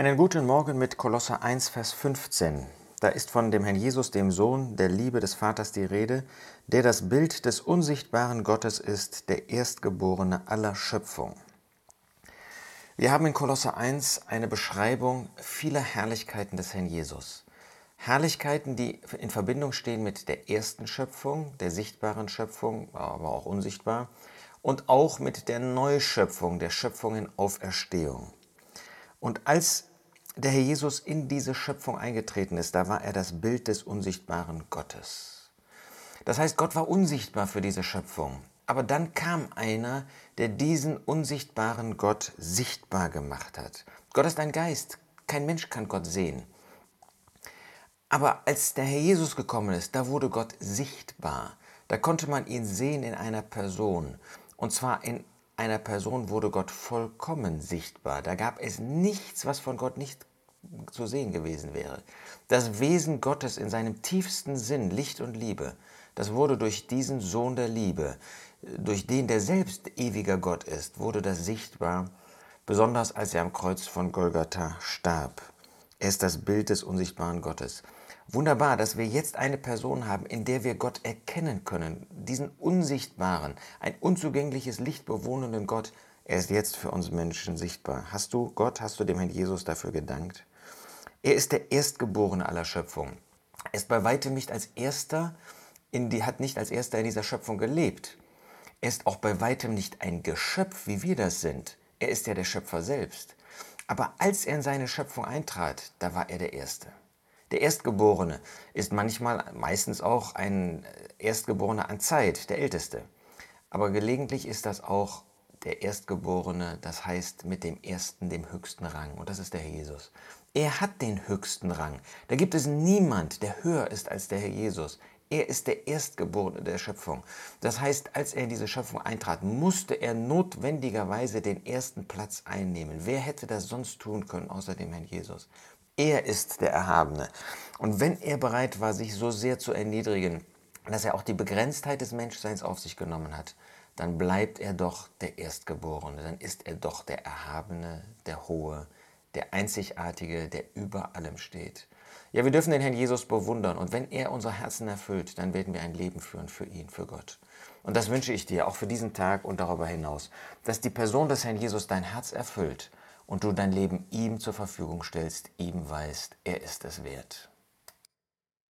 Einen guten Morgen mit Kolosser 1, Vers 15. Da ist von dem Herrn Jesus, dem Sohn der Liebe des Vaters, die Rede, der das Bild des unsichtbaren Gottes ist, der Erstgeborene aller Schöpfung. Wir haben in Kolosser 1 eine Beschreibung vieler Herrlichkeiten des Herrn Jesus. Herrlichkeiten, die in Verbindung stehen mit der ersten Schöpfung, der sichtbaren Schöpfung, aber auch unsichtbar, und auch mit der Neuschöpfung, der Schöpfung in Auferstehung. Und als der Herr Jesus in diese Schöpfung eingetreten ist, da war er das Bild des unsichtbaren Gottes. Das heißt, Gott war unsichtbar für diese Schöpfung. Aber dann kam einer, der diesen unsichtbaren Gott sichtbar gemacht hat. Gott ist ein Geist. Kein Mensch kann Gott sehen. Aber als der Herr Jesus gekommen ist, da wurde Gott sichtbar. Da konnte man ihn sehen in einer Person. Und zwar in einer Person wurde Gott vollkommen sichtbar. Da gab es nichts, was von Gott nicht zu sehen gewesen wäre. Das Wesen Gottes in seinem tiefsten Sinn, Licht und Liebe, das wurde durch diesen Sohn der Liebe, durch den der selbst ewiger Gott ist, wurde das sichtbar, besonders als er am Kreuz von Golgatha starb. Er ist das Bild des unsichtbaren Gottes. Wunderbar, dass wir jetzt eine Person haben, in der wir Gott erkennen können, diesen unsichtbaren, ein unzugängliches Licht bewohnenden Gott. Er ist jetzt für uns Menschen sichtbar. Hast du Gott, hast du dem Herrn Jesus dafür gedankt? Er ist der Erstgeborene aller Schöpfung. Er ist bei weitem nicht als Erster, die, hat nicht als Erster in dieser Schöpfung gelebt. Er ist auch bei weitem nicht ein Geschöpf, wie wir das sind. Er ist ja der Schöpfer selbst. Aber als er in seine Schöpfung eintrat, da war er der Erste. Der Erstgeborene ist manchmal, meistens auch ein Erstgeborener an Zeit, der Älteste. Aber gelegentlich ist das auch der Erstgeborene, das heißt mit dem Ersten, dem höchsten Rang. Und das ist der Herr Jesus. Er hat den höchsten Rang. Da gibt es niemand, der höher ist als der Herr Jesus. Er ist der Erstgeborene der Schöpfung. Das heißt, als er in diese Schöpfung eintrat, musste er notwendigerweise den ersten Platz einnehmen. Wer hätte das sonst tun können außer dem Herrn Jesus? Er ist der Erhabene. Und wenn er bereit war, sich so sehr zu erniedrigen, dass er auch die Begrenztheit des Menschseins auf sich genommen hat, dann bleibt er doch der Erstgeborene, dann ist er doch der Erhabene, der Hohe, der Einzigartige, der über allem steht. Ja, wir dürfen den Herrn Jesus bewundern und wenn er unser Herzen erfüllt, dann werden wir ein Leben führen für ihn, für Gott. Und das wünsche ich dir auch für diesen Tag und darüber hinaus, dass die Person des Herrn Jesus dein Herz erfüllt und du dein Leben ihm zur Verfügung stellst, ihm weißt, er ist es wert.